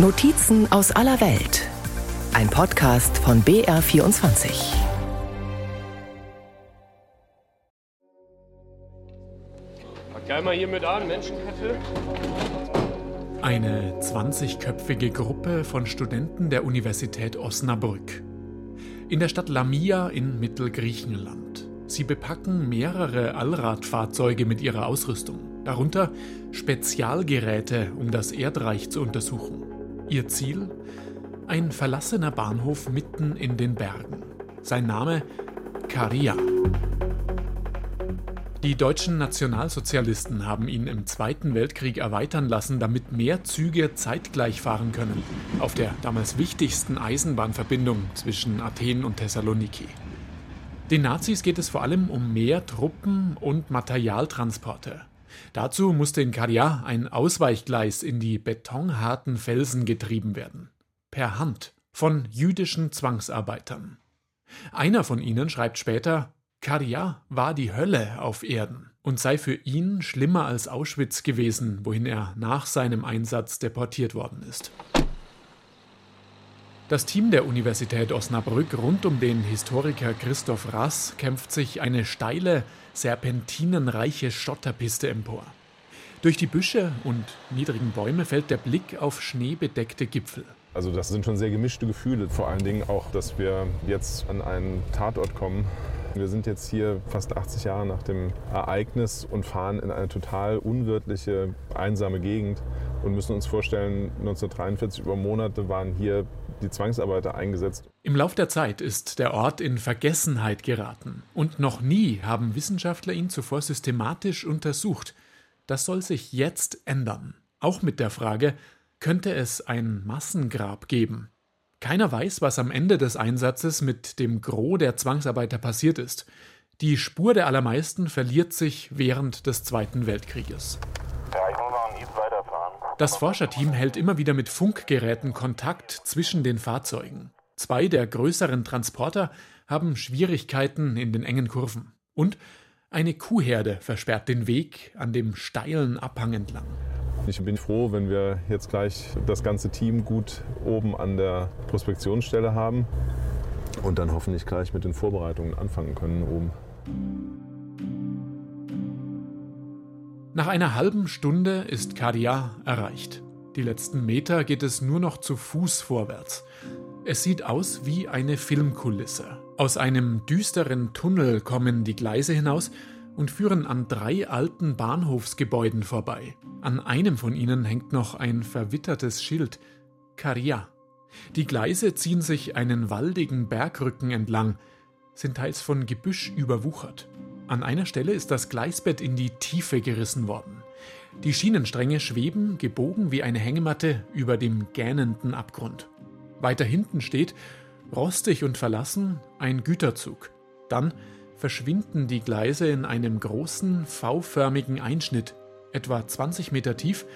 Notizen aus aller Welt. Ein Podcast von BR24. Geil mal hier mit an, Menschenkette. Eine 20-köpfige Gruppe von Studenten der Universität Osnabrück. In der Stadt Lamia in Mittelgriechenland. Sie bepacken mehrere Allradfahrzeuge mit ihrer Ausrüstung, darunter Spezialgeräte, um das Erdreich zu untersuchen. Ihr Ziel? Ein verlassener Bahnhof mitten in den Bergen. Sein Name Karia. Die deutschen Nationalsozialisten haben ihn im Zweiten Weltkrieg erweitern lassen, damit mehr Züge zeitgleich fahren können, auf der damals wichtigsten Eisenbahnverbindung zwischen Athen und Thessaloniki. Den Nazis geht es vor allem um mehr Truppen und Materialtransporte. Dazu musste in Karia ein Ausweichgleis in die betonharten Felsen getrieben werden. Per Hand von jüdischen Zwangsarbeitern. Einer von ihnen schreibt später, Karia war die Hölle auf Erden und sei für ihn schlimmer als Auschwitz gewesen, wohin er nach seinem Einsatz deportiert worden ist. Das Team der Universität Osnabrück rund um den Historiker Christoph Rass kämpft sich eine steile, serpentinenreiche Schotterpiste empor. Durch die Büsche und niedrigen Bäume fällt der Blick auf schneebedeckte Gipfel. Also das sind schon sehr gemischte Gefühle, vor allen Dingen auch, dass wir jetzt an einen Tatort kommen. Wir sind jetzt hier fast 80 Jahre nach dem Ereignis und fahren in eine total unwirtliche, einsame Gegend und müssen uns vorstellen, 1943 über Monate waren hier die Zwangsarbeiter eingesetzt. Im Lauf der Zeit ist der Ort in Vergessenheit geraten und noch nie haben Wissenschaftler ihn zuvor systematisch untersucht. Das soll sich jetzt ändern. Auch mit der Frage, könnte es ein Massengrab geben? Keiner weiß, was am Ende des Einsatzes mit dem Gros der Zwangsarbeiter passiert ist. Die Spur der allermeisten verliert sich während des Zweiten Weltkrieges. Das Forscherteam hält immer wieder mit Funkgeräten Kontakt zwischen den Fahrzeugen. Zwei der größeren Transporter haben Schwierigkeiten in den engen Kurven. Und eine Kuhherde versperrt den Weg an dem steilen Abhang entlang. Ich bin froh, wenn wir jetzt gleich das ganze Team gut oben an der Prospektionsstelle haben und dann hoffentlich gleich mit den Vorbereitungen anfangen können oben. Nach einer halben Stunde ist Kadia erreicht. Die letzten Meter geht es nur noch zu Fuß vorwärts. Es sieht aus wie eine Filmkulisse. Aus einem düsteren Tunnel kommen die Gleise hinaus und führen an drei alten Bahnhofsgebäuden vorbei. An einem von ihnen hängt noch ein verwittertes Schild Karia. Die Gleise ziehen sich einen waldigen Bergrücken entlang, sind teils von Gebüsch überwuchert. An einer Stelle ist das Gleisbett in die Tiefe gerissen worden. Die Schienenstränge schweben, gebogen wie eine Hängematte, über dem gähnenden Abgrund. Weiter hinten steht, rostig und verlassen, ein Güterzug. Dann verschwinden die Gleise in einem großen, V-förmigen Einschnitt, etwa 20 Meter tief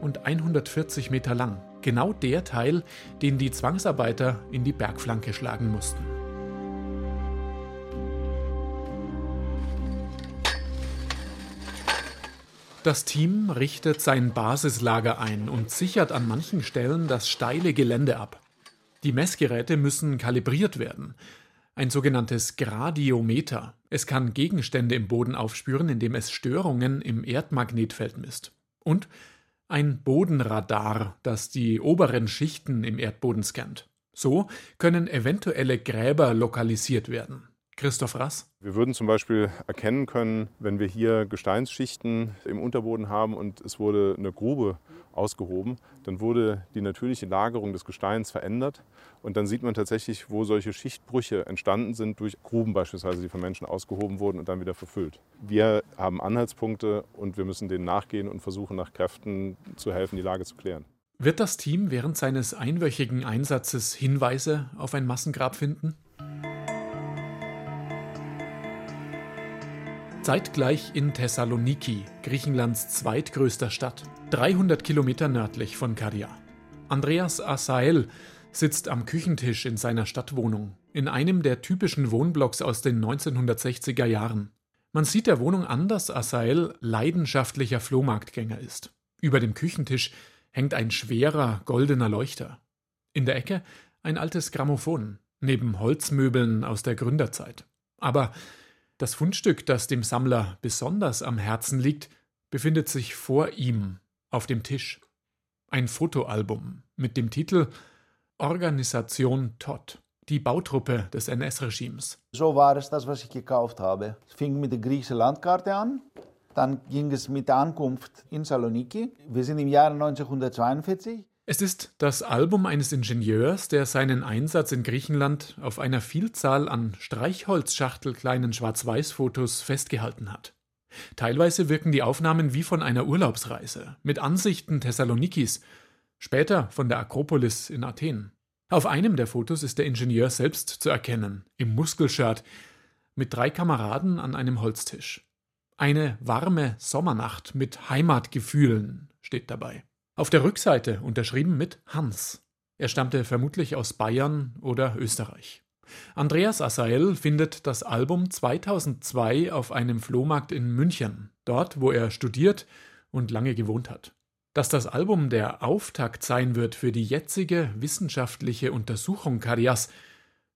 und 140 Meter lang. Genau der Teil, den die Zwangsarbeiter in die Bergflanke schlagen mussten. Das Team richtet sein Basislager ein und sichert an manchen Stellen das steile Gelände ab. Die Messgeräte müssen kalibriert werden. Ein sogenanntes Gradiometer. Es kann Gegenstände im Boden aufspüren, indem es Störungen im Erdmagnetfeld misst. Und ein Bodenradar, das die oberen Schichten im Erdboden scannt. So können eventuelle Gräber lokalisiert werden. Christoph Rass. Wir würden zum Beispiel erkennen können, wenn wir hier Gesteinsschichten im Unterboden haben und es wurde eine Grube ausgehoben, dann wurde die natürliche Lagerung des Gesteins verändert und dann sieht man tatsächlich, wo solche Schichtbrüche entstanden sind durch Gruben beispielsweise, die von Menschen ausgehoben wurden und dann wieder verfüllt. Wir haben Anhaltspunkte und wir müssen denen nachgehen und versuchen nach Kräften zu helfen, die Lage zu klären. Wird das Team während seines einwöchigen Einsatzes Hinweise auf ein Massengrab finden? Zeitgleich in Thessaloniki, Griechenlands zweitgrößter Stadt, 300 Kilometer nördlich von Karia. Andreas Asael sitzt am Küchentisch in seiner Stadtwohnung, in einem der typischen Wohnblocks aus den 1960er Jahren. Man sieht der Wohnung an, dass Asael leidenschaftlicher Flohmarktgänger ist. Über dem Küchentisch hängt ein schwerer goldener Leuchter. In der Ecke ein altes Grammophon, neben Holzmöbeln aus der Gründerzeit. Aber das Fundstück, das dem Sammler besonders am Herzen liegt, befindet sich vor ihm auf dem Tisch. Ein Fotoalbum mit dem Titel Organisation Todd, die Bautruppe des NS-Regimes. So war es das, was ich gekauft habe. Es fing mit der griechischen Landkarte an, dann ging es mit der Ankunft in Saloniki. Wir sind im Jahre 1942. Es ist das Album eines Ingenieurs, der seinen Einsatz in Griechenland auf einer Vielzahl an Streichholzschachtelkleinen Schwarz-Weiß-Fotos festgehalten hat. Teilweise wirken die Aufnahmen wie von einer Urlaubsreise, mit Ansichten Thessalonikis, später von der Akropolis in Athen. Auf einem der Fotos ist der Ingenieur selbst zu erkennen, im Muskelshirt, mit drei Kameraden an einem Holztisch. Eine warme Sommernacht mit Heimatgefühlen steht dabei. Auf der Rückseite unterschrieben mit Hans. Er stammte vermutlich aus Bayern oder Österreich. Andreas Asael findet das Album 2002 auf einem Flohmarkt in München, dort wo er studiert und lange gewohnt hat. Dass das Album der Auftakt sein wird für die jetzige wissenschaftliche Untersuchung Karias,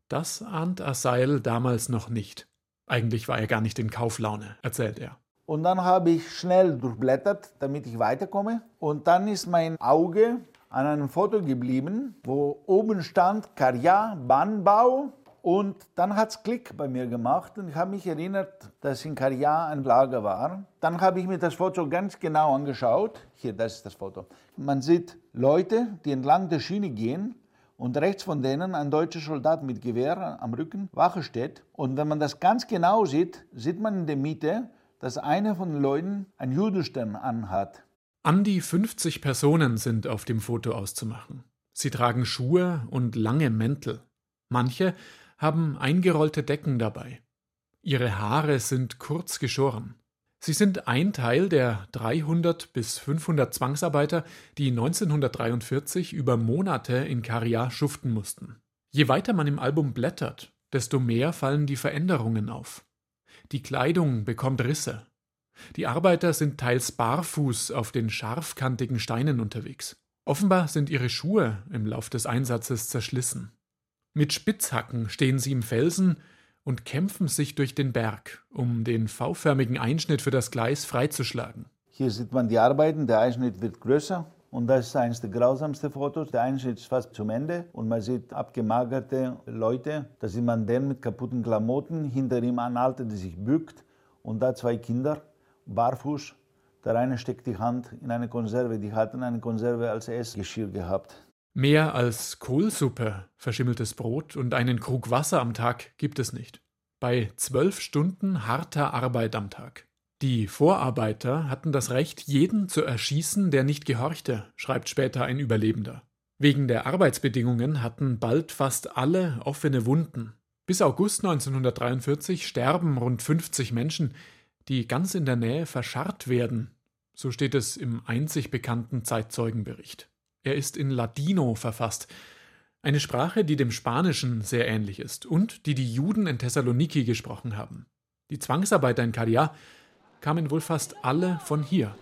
das ahnt Asael damals noch nicht. Eigentlich war er gar nicht in Kauflaune, erzählt er. Und dann habe ich schnell durchblättert, damit ich weiterkomme. Und dann ist mein Auge an einem Foto geblieben, wo oben stand Karja Bahnbau. Und dann hat es Klick bei mir gemacht und ich habe mich erinnert, dass in Karja ein Lager war. Dann habe ich mir das Foto ganz genau angeschaut. Hier, das ist das Foto. Man sieht Leute, die entlang der Schiene gehen und rechts von denen ein deutscher Soldat mit Gewehr am Rücken Wache steht. Und wenn man das ganz genau sieht, sieht man in der Mitte dass einer von den Leuten einen Judenstern anhat. An die 50 Personen sind auf dem Foto auszumachen. Sie tragen Schuhe und lange Mäntel. Manche haben eingerollte Decken dabei. Ihre Haare sind kurz geschoren. Sie sind ein Teil der 300 bis 500 Zwangsarbeiter, die 1943 über Monate in Karia schuften mussten. Je weiter man im Album blättert, desto mehr fallen die Veränderungen auf. Die Kleidung bekommt Risse. Die Arbeiter sind teils barfuß auf den scharfkantigen Steinen unterwegs. Offenbar sind ihre Schuhe im Lauf des Einsatzes zerschlissen. Mit Spitzhacken stehen sie im Felsen und kämpfen sich durch den Berg, um den V-förmigen Einschnitt für das Gleis freizuschlagen. Hier sieht man die Arbeiten, der Einschnitt wird größer und das ist eines der grausamsten Fotos. Der Einschnitt ist fast zum Ende und man sieht abgemagerte Leute. Da sieht man den mit kaputten Klamotten, hinter ihm ein Alter, der sich bückt und da zwei Kinder, barfuß. Der eine steckt die Hand in eine Konserve. Die hatten eine Konserve als Essgeschirr gehabt. Mehr als Kohlsuppe, verschimmeltes Brot und einen Krug Wasser am Tag gibt es nicht. Bei zwölf Stunden harter Arbeit am Tag. Die Vorarbeiter hatten das Recht, jeden zu erschießen, der nicht gehorchte, schreibt später ein Überlebender. Wegen der Arbeitsbedingungen hatten bald fast alle offene Wunden. Bis August 1943 sterben rund 50 Menschen, die ganz in der Nähe verscharrt werden. So steht es im einzig bekannten Zeitzeugenbericht. Er ist in Ladino verfasst, eine Sprache, die dem Spanischen sehr ähnlich ist und die die Juden in Thessaloniki gesprochen haben. Die Zwangsarbeiter in Kadia kamen wohl fast alle von hier.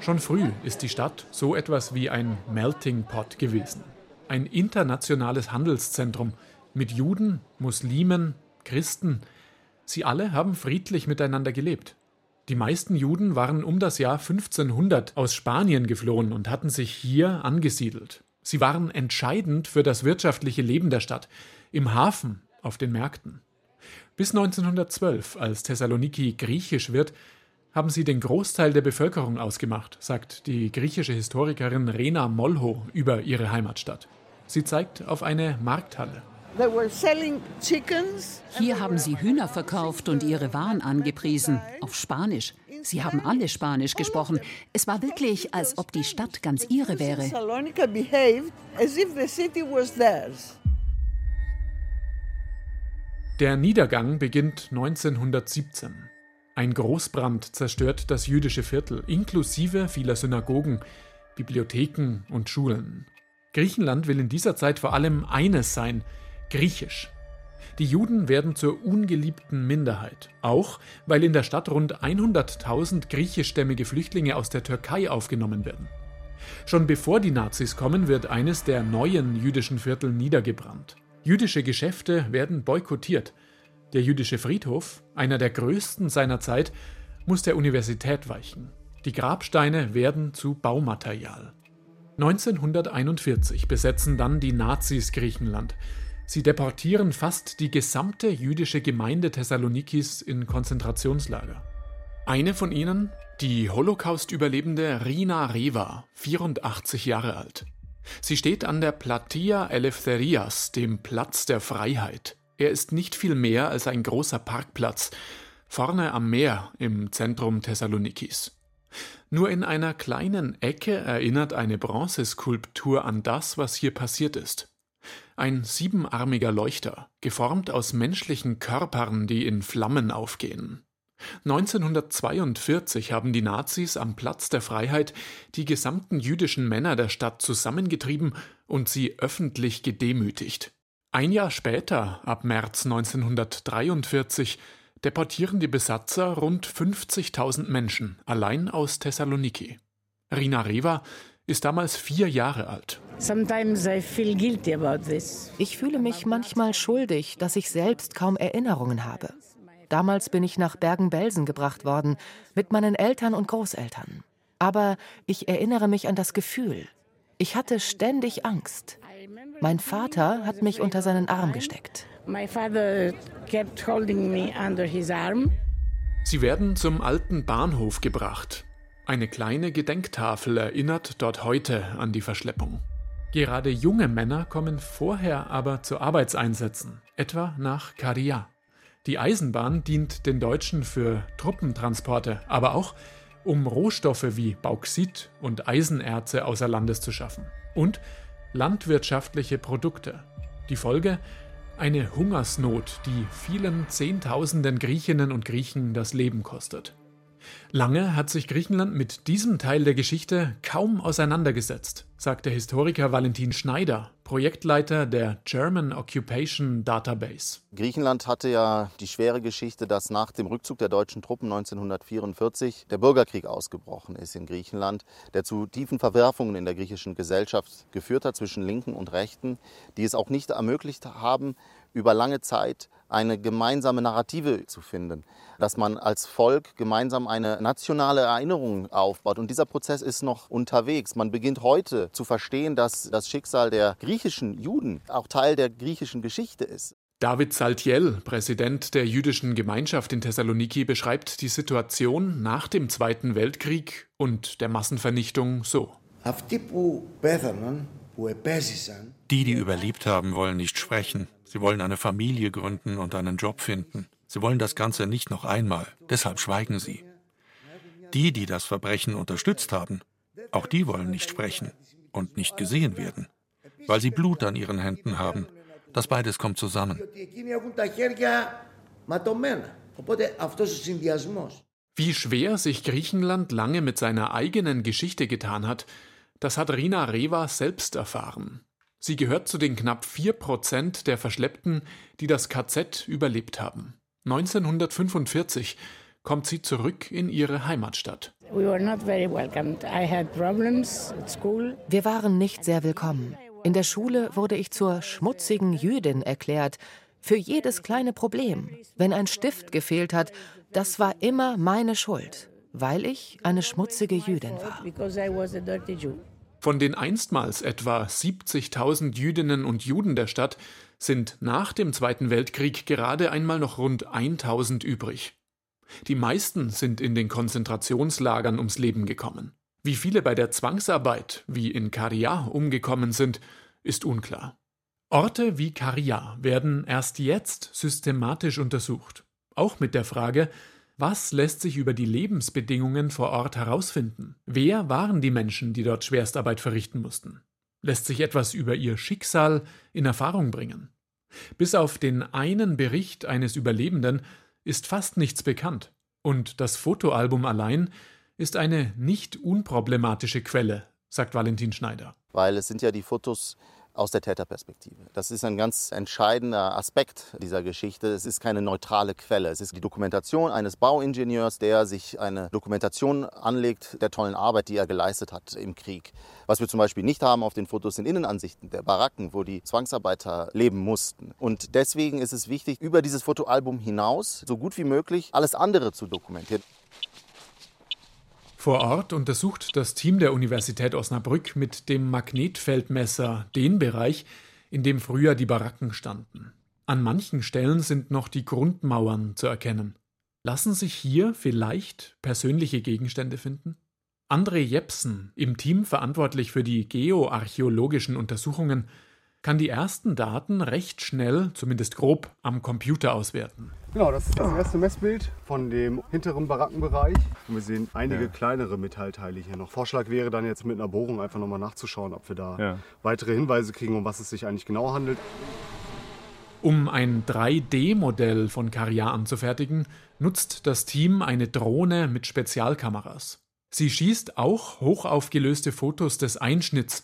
Schon früh ist die Stadt so etwas wie ein Melting Pot gewesen. Ein internationales Handelszentrum mit Juden, Muslimen, Christen. Sie alle haben friedlich miteinander gelebt. Die meisten Juden waren um das Jahr 1500 aus Spanien geflohen und hatten sich hier angesiedelt. Sie waren entscheidend für das wirtschaftliche Leben der Stadt, im Hafen, auf den Märkten. Bis 1912, als Thessaloniki griechisch wird, haben sie den Großteil der Bevölkerung ausgemacht, sagt die griechische Historikerin Rena Molho über ihre Heimatstadt. Sie zeigt auf eine Markthalle. Hier haben sie Hühner verkauft und ihre Waren angepriesen, auf Spanisch. Sie haben alle Spanisch gesprochen. Es war wirklich, als ob die Stadt ganz ihre wäre. Der Niedergang beginnt 1917. Ein Großbrand zerstört das jüdische Viertel, inklusive vieler Synagogen, Bibliotheken und Schulen. Griechenland will in dieser Zeit vor allem eines sein, griechisch. Die Juden werden zur ungeliebten Minderheit, auch weil in der Stadt rund 100.000 griechischstämmige Flüchtlinge aus der Türkei aufgenommen werden. Schon bevor die Nazis kommen, wird eines der neuen jüdischen Viertel niedergebrannt. Jüdische Geschäfte werden boykottiert. Der jüdische Friedhof, einer der größten seiner Zeit, muss der Universität weichen. Die Grabsteine werden zu Baumaterial. 1941 besetzen dann die Nazis Griechenland. Sie deportieren fast die gesamte jüdische Gemeinde Thessalonikis in Konzentrationslager. Eine von ihnen, die Holocaust-Überlebende Rina Reva, 84 Jahre alt. Sie steht an der Platia Eleftherias, dem Platz der Freiheit. Er ist nicht viel mehr als ein großer Parkplatz, vorne am Meer im Zentrum Thessalonikis. Nur in einer kleinen Ecke erinnert eine Bronzeskulptur an das, was hier passiert ist. Ein siebenarmiger Leuchter, geformt aus menschlichen Körpern, die in Flammen aufgehen. 1942 haben die Nazis am Platz der Freiheit die gesamten jüdischen Männer der Stadt zusammengetrieben und sie öffentlich gedemütigt. Ein Jahr später, ab März 1943, deportieren die Besatzer rund 50.000 Menschen allein aus Thessaloniki. Rina Reva ist damals vier Jahre alt. Ich fühle mich manchmal schuldig, dass ich selbst kaum Erinnerungen habe. Damals bin ich nach Bergen-Belsen gebracht worden, mit meinen Eltern und Großeltern. Aber ich erinnere mich an das Gefühl. Ich hatte ständig Angst. Mein Vater hat mich unter seinen Arm gesteckt. Sie werden zum alten Bahnhof gebracht. Eine kleine Gedenktafel erinnert dort heute an die Verschleppung. Gerade junge Männer kommen vorher aber zu Arbeitseinsätzen, etwa nach Karia. Die Eisenbahn dient den Deutschen für Truppentransporte, aber auch um Rohstoffe wie Bauxit und Eisenerze außer Landes zu schaffen. Und landwirtschaftliche Produkte. Die Folge? Eine Hungersnot, die vielen Zehntausenden Griechinnen und Griechen das Leben kostet. Lange hat sich Griechenland mit diesem Teil der Geschichte kaum auseinandergesetzt, sagt der Historiker Valentin Schneider, Projektleiter der German Occupation Database. Griechenland hatte ja die schwere Geschichte, dass nach dem Rückzug der deutschen Truppen 1944 der Bürgerkrieg ausgebrochen ist in Griechenland, der zu tiefen Verwerfungen in der griechischen Gesellschaft geführt hat zwischen Linken und Rechten, die es auch nicht ermöglicht haben, über lange Zeit eine gemeinsame Narrative zu finden, dass man als Volk gemeinsam eine nationale Erinnerung aufbaut. Und dieser Prozess ist noch unterwegs. Man beginnt heute zu verstehen, dass das Schicksal der griechischen Juden auch Teil der griechischen Geschichte ist. David Saltiel, Präsident der jüdischen Gemeinschaft in Thessaloniki, beschreibt die Situation nach dem Zweiten Weltkrieg und der Massenvernichtung so. Die, die überlebt haben, wollen nicht sprechen. Sie wollen eine Familie gründen und einen Job finden. Sie wollen das Ganze nicht noch einmal. Deshalb schweigen sie. Die, die das Verbrechen unterstützt haben, auch die wollen nicht sprechen und nicht gesehen werden, weil sie Blut an ihren Händen haben. Das beides kommt zusammen. Wie schwer sich Griechenland lange mit seiner eigenen Geschichte getan hat, das hat Rina Reva selbst erfahren. Sie gehört zu den knapp 4% der Verschleppten, die das KZ überlebt haben. 1945 kommt sie zurück in ihre Heimatstadt. Wir waren nicht sehr willkommen. In der Schule wurde ich zur schmutzigen Jüdin erklärt. Für jedes kleine Problem. Wenn ein Stift gefehlt hat, das war immer meine Schuld, weil ich eine schmutzige Jüdin war. Von den einstmals etwa 70.000 Jüdinnen und Juden der Stadt sind nach dem Zweiten Weltkrieg gerade einmal noch rund 1000 übrig. Die meisten sind in den Konzentrationslagern ums Leben gekommen. Wie viele bei der Zwangsarbeit, wie in Karia, umgekommen sind, ist unklar. Orte wie Karia werden erst jetzt systematisch untersucht. Auch mit der Frage, was lässt sich über die Lebensbedingungen vor Ort herausfinden? Wer waren die Menschen, die dort Schwerstarbeit verrichten mussten? Lässt sich etwas über ihr Schicksal in Erfahrung bringen? Bis auf den einen Bericht eines Überlebenden ist fast nichts bekannt, und das Fotoalbum allein ist eine nicht unproblematische Quelle, sagt Valentin Schneider. Weil es sind ja die Fotos aus der Täterperspektive. Das ist ein ganz entscheidender Aspekt dieser Geschichte. Es ist keine neutrale Quelle. Es ist die Dokumentation eines Bauingenieurs, der sich eine Dokumentation anlegt der tollen Arbeit, die er geleistet hat im Krieg. Was wir zum Beispiel nicht haben auf den Fotos sind Innenansichten der Baracken, wo die Zwangsarbeiter leben mussten. Und deswegen ist es wichtig, über dieses Fotoalbum hinaus so gut wie möglich alles andere zu dokumentieren. Vor Ort untersucht das Team der Universität Osnabrück mit dem Magnetfeldmesser den Bereich, in dem früher die Baracken standen. An manchen Stellen sind noch die Grundmauern zu erkennen. Lassen sich hier vielleicht persönliche Gegenstände finden? André Jepsen, im Team verantwortlich für die geoarchäologischen Untersuchungen, kann die ersten Daten recht schnell, zumindest grob, am Computer auswerten. Genau, das ist das erste Messbild von dem hinteren Barackenbereich. Und wir sehen einige ja. kleinere Metallteile hier noch. Vorschlag wäre dann jetzt mit einer Bohrung einfach nochmal nachzuschauen, ob wir da ja. weitere Hinweise kriegen, um was es sich eigentlich genau handelt. Um ein 3D-Modell von Karia anzufertigen, nutzt das Team eine Drohne mit Spezialkameras. Sie schießt auch hochaufgelöste Fotos des Einschnitts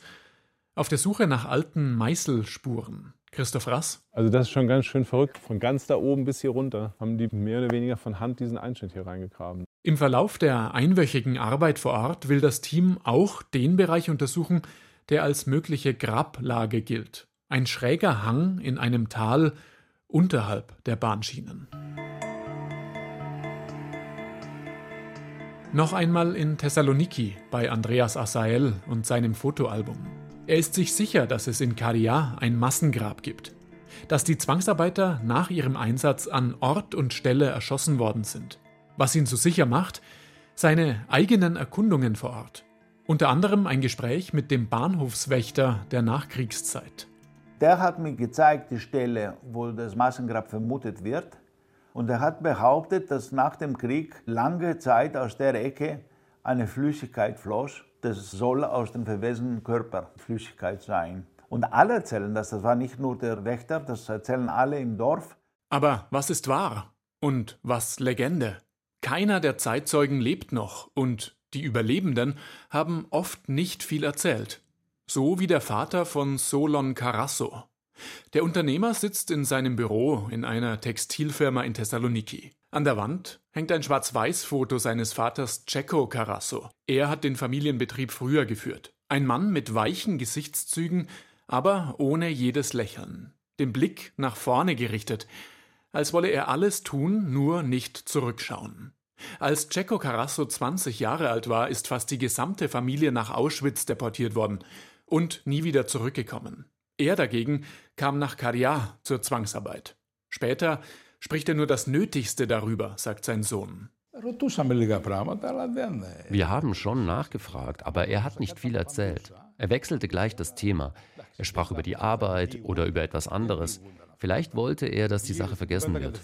auf der Suche nach alten Meißelspuren. Christoph Rass? Also das ist schon ganz schön verrückt. Von ganz da oben bis hier runter haben die mehr oder weniger von Hand diesen Einschnitt hier reingegraben. Im Verlauf der einwöchigen Arbeit vor Ort will das Team auch den Bereich untersuchen, der als mögliche Grablage gilt. Ein schräger Hang in einem Tal unterhalb der Bahnschienen. Noch einmal in Thessaloniki bei Andreas Asael und seinem Fotoalbum. Er ist sich sicher, dass es in Karia ein Massengrab gibt, dass die Zwangsarbeiter nach ihrem Einsatz an Ort und Stelle erschossen worden sind. Was ihn so sicher macht, seine eigenen Erkundungen vor Ort. Unter anderem ein Gespräch mit dem Bahnhofswächter der Nachkriegszeit. Der hat mir gezeigt die Stelle, wo das Massengrab vermutet wird. Und er hat behauptet, dass nach dem Krieg lange Zeit aus der Ecke eine Flüssigkeit floss das soll aus dem verwesenen Körper Flüssigkeit sein. Und alle erzählen das, das war nicht nur der Wächter, das erzählen alle im Dorf. Aber was ist wahr und was Legende? Keiner der Zeitzeugen lebt noch und die Überlebenden haben oft nicht viel erzählt. So wie der Vater von Solon Carasso. Der Unternehmer sitzt in seinem Büro in einer Textilfirma in Thessaloniki. An der Wand hängt ein Schwarz-Weiß-Foto seines Vaters Cecco Carasso. Er hat den Familienbetrieb früher geführt. Ein Mann mit weichen Gesichtszügen, aber ohne jedes Lächeln. Den Blick nach vorne gerichtet, als wolle er alles tun, nur nicht zurückschauen. Als Cecco Carasso 20 Jahre alt war, ist fast die gesamte Familie nach Auschwitz deportiert worden und nie wieder zurückgekommen. Er dagegen kam nach Caria zur Zwangsarbeit. Später spricht er nur das Nötigste darüber, sagt sein Sohn. Wir haben schon nachgefragt, aber er hat nicht viel erzählt. Er wechselte gleich das Thema. Er sprach über die Arbeit oder über etwas anderes. Vielleicht wollte er, dass die Sache vergessen wird.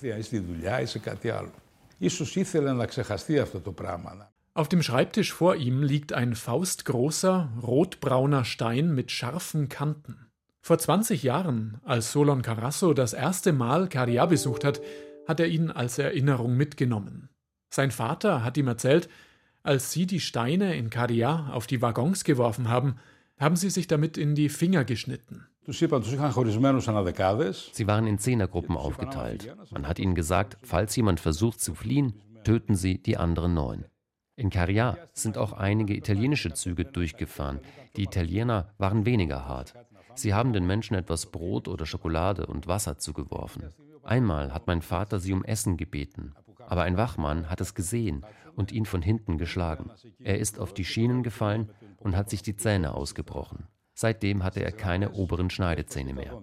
Auf dem Schreibtisch vor ihm liegt ein faustgroßer, rotbrauner Stein mit scharfen Kanten. Vor 20 Jahren, als Solon Carasso das erste Mal Caria besucht hat, hat er ihn als Erinnerung mitgenommen. Sein Vater hat ihm erzählt, als sie die Steine in Caria auf die Waggons geworfen haben, haben sie sich damit in die Finger geschnitten. Sie waren in Zehnergruppen aufgeteilt. Man hat ihnen gesagt, falls jemand versucht zu fliehen, töten sie die anderen neun. In Caria sind auch einige italienische Züge durchgefahren. Die Italiener waren weniger hart. Sie haben den Menschen etwas Brot oder Schokolade und Wasser zugeworfen. Einmal hat mein Vater sie um Essen gebeten, aber ein Wachmann hat es gesehen und ihn von hinten geschlagen. Er ist auf die Schienen gefallen und hat sich die Zähne ausgebrochen. Seitdem hatte er keine oberen Schneidezähne mehr.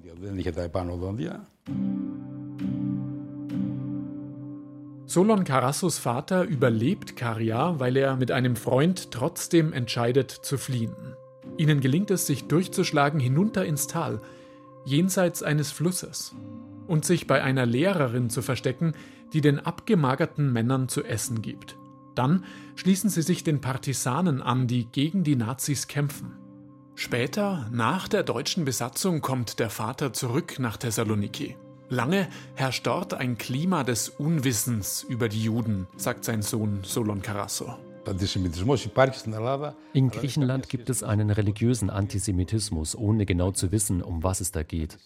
Solon Carassos Vater überlebt Karia, weil er mit einem Freund trotzdem entscheidet zu fliehen. Ihnen gelingt es, sich durchzuschlagen hinunter ins Tal, jenseits eines Flusses, und sich bei einer Lehrerin zu verstecken, die den abgemagerten Männern zu essen gibt. Dann schließen sie sich den Partisanen an, die gegen die Nazis kämpfen. Später, nach der deutschen Besatzung, kommt der Vater zurück nach Thessaloniki. Lange herrscht dort ein Klima des Unwissens über die Juden, sagt sein Sohn Solon Carasso. In Griechenland gibt es einen religiösen Antisemitismus, ohne genau zu wissen, um was es da geht.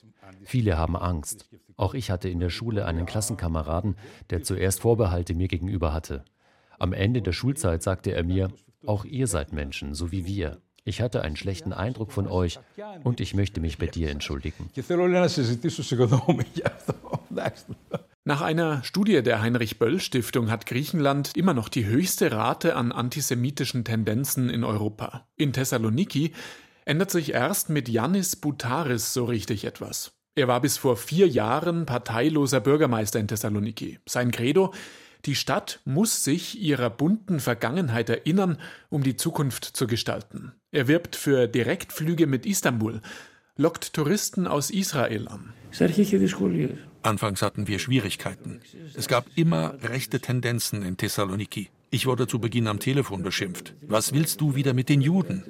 Viele haben Angst. Auch ich hatte in der Schule einen Klassenkameraden, der zuerst Vorbehalte mir gegenüber hatte. Am Ende der Schulzeit sagte er mir, auch ihr seid Menschen, so wie wir. Ich hatte einen schlechten Eindruck von euch und ich möchte mich bei dir entschuldigen. Nach einer Studie der Heinrich Böll Stiftung hat Griechenland immer noch die höchste Rate an antisemitischen Tendenzen in Europa. In Thessaloniki ändert sich erst mit Yannis Boutaris so richtig etwas. Er war bis vor vier Jahren parteiloser Bürgermeister in Thessaloniki. Sein Credo die Stadt muss sich ihrer bunten Vergangenheit erinnern, um die Zukunft zu gestalten. Er wirbt für Direktflüge mit Istanbul, lockt Touristen aus Israel an. Anfangs hatten wir Schwierigkeiten. Es gab immer rechte Tendenzen in Thessaloniki. Ich wurde zu Beginn am Telefon beschimpft. Was willst du wieder mit den Juden?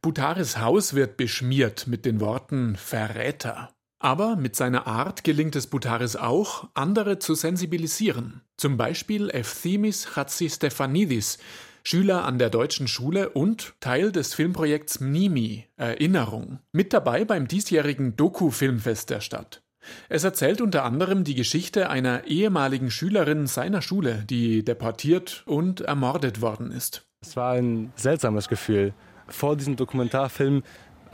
Butaris Haus wird beschmiert mit den Worten Verräter. Aber mit seiner Art gelingt es Butaris auch, andere zu sensibilisieren. Zum Beispiel Ephthimis Chatzistefanidis, Schüler an der deutschen Schule und Teil des Filmprojekts Mnimi, Erinnerung, mit dabei beim diesjährigen Doku-Filmfest der Stadt. Es erzählt unter anderem die Geschichte einer ehemaligen Schülerin seiner Schule, die deportiert und ermordet worden ist. Es war ein seltsames Gefühl. Vor diesem Dokumentarfilm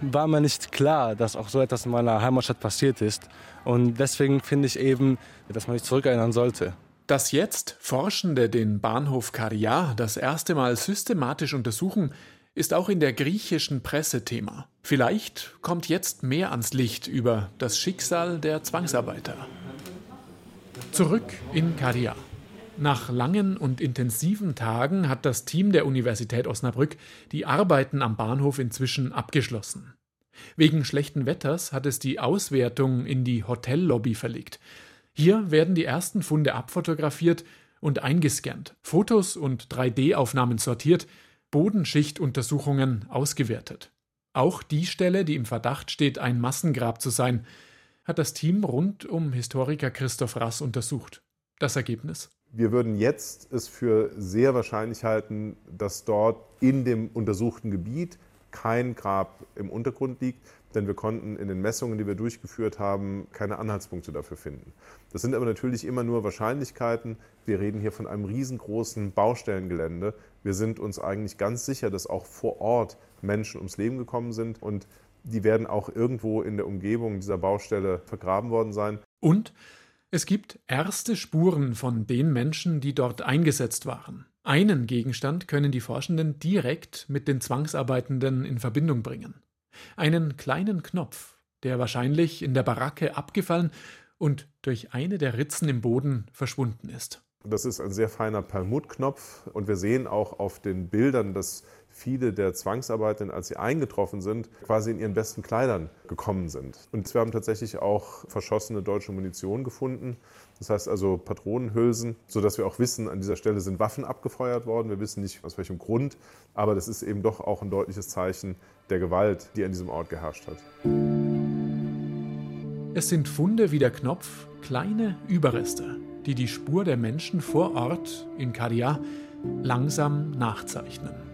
war mir nicht klar, dass auch so etwas in meiner Heimatstadt passiert ist. Und deswegen finde ich eben, dass man sich zurückerinnern sollte. Dass jetzt Forschende den Bahnhof Karia das erste Mal systematisch untersuchen, ist auch in der griechischen Presse Thema. Vielleicht kommt jetzt mehr ans Licht über das Schicksal der Zwangsarbeiter. Zurück in Karia. Nach langen und intensiven Tagen hat das Team der Universität Osnabrück die Arbeiten am Bahnhof inzwischen abgeschlossen. Wegen schlechten Wetters hat es die Auswertung in die Hotellobby verlegt. Hier werden die ersten Funde abfotografiert und eingescannt, Fotos und 3D-Aufnahmen sortiert, Bodenschichtuntersuchungen ausgewertet. Auch die Stelle, die im Verdacht steht, ein Massengrab zu sein, hat das Team rund um Historiker Christoph Rass untersucht. Das Ergebnis? Wir würden jetzt es für sehr wahrscheinlich halten, dass dort in dem untersuchten Gebiet kein Grab im Untergrund liegt, denn wir konnten in den Messungen, die wir durchgeführt haben, keine Anhaltspunkte dafür finden. Das sind aber natürlich immer nur Wahrscheinlichkeiten. Wir reden hier von einem riesengroßen Baustellengelände. Wir sind uns eigentlich ganz sicher, dass auch vor Ort Menschen ums Leben gekommen sind und die werden auch irgendwo in der Umgebung dieser Baustelle vergraben worden sein. Und es gibt erste Spuren von den Menschen, die dort eingesetzt waren. Einen Gegenstand können die Forschenden direkt mit den Zwangsarbeitenden in Verbindung bringen. Einen kleinen Knopf, der wahrscheinlich in der Baracke abgefallen und durch eine der Ritzen im Boden verschwunden ist. Das ist ein sehr feiner Perlmuttknopf und wir sehen auch auf den Bildern, dass viele der Zwangsarbeitenden, als sie eingetroffen sind, quasi in ihren besten Kleidern gekommen sind. Und wir haben tatsächlich auch verschossene deutsche Munition gefunden. Das heißt also Patronenhülsen, sodass wir auch wissen, an dieser Stelle sind Waffen abgefeuert worden. Wir wissen nicht aus welchem Grund, aber das ist eben doch auch ein deutliches Zeichen der Gewalt, die an diesem Ort geherrscht hat. Es sind Funde wie der Knopf, kleine Überreste, die die Spur der Menschen vor Ort in Kadia langsam nachzeichnen.